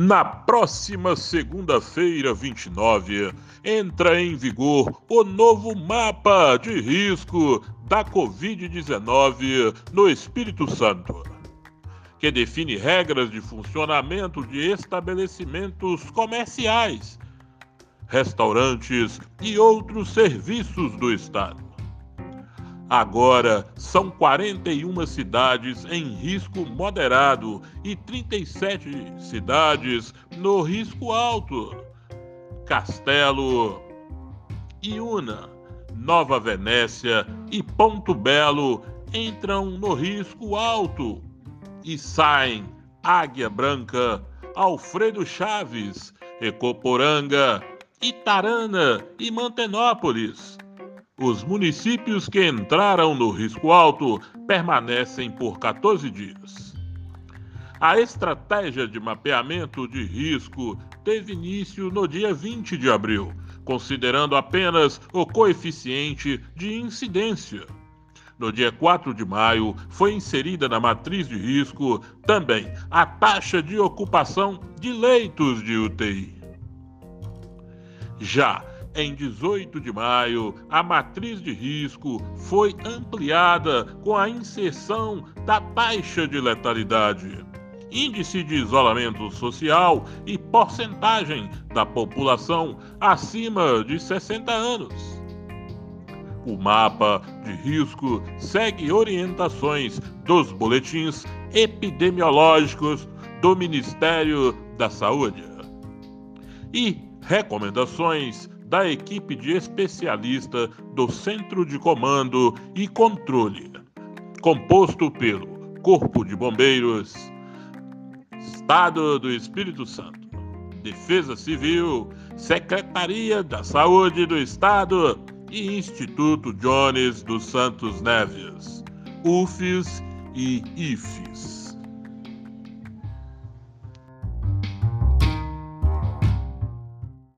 Na próxima segunda-feira, 29, entra em vigor o novo mapa de risco da Covid-19 no Espírito Santo, que define regras de funcionamento de estabelecimentos comerciais, restaurantes e outros serviços do Estado. Agora são 41 cidades em risco moderado e 37 cidades no risco alto. Castelo, Iuna, Nova Venécia e Ponto Belo entram no risco alto e saem Águia Branca, Alfredo Chaves, Ecoporanga, Itarana e Mantenópolis. Os municípios que entraram no risco alto permanecem por 14 dias. A estratégia de mapeamento de risco teve início no dia 20 de abril, considerando apenas o coeficiente de incidência. No dia 4 de maio, foi inserida na matriz de risco também a taxa de ocupação de leitos de UTI. Já em 18 de maio, a matriz de risco foi ampliada com a inserção da taxa de letalidade, índice de isolamento social e porcentagem da população acima de 60 anos. O mapa de risco segue orientações dos boletins epidemiológicos do Ministério da Saúde e recomendações da equipe de especialista do Centro de Comando e Controle, composto pelo Corpo de Bombeiros, Estado do Espírito Santo, Defesa Civil, Secretaria da Saúde do Estado e Instituto Jones dos Santos Neves, UFES e IFES.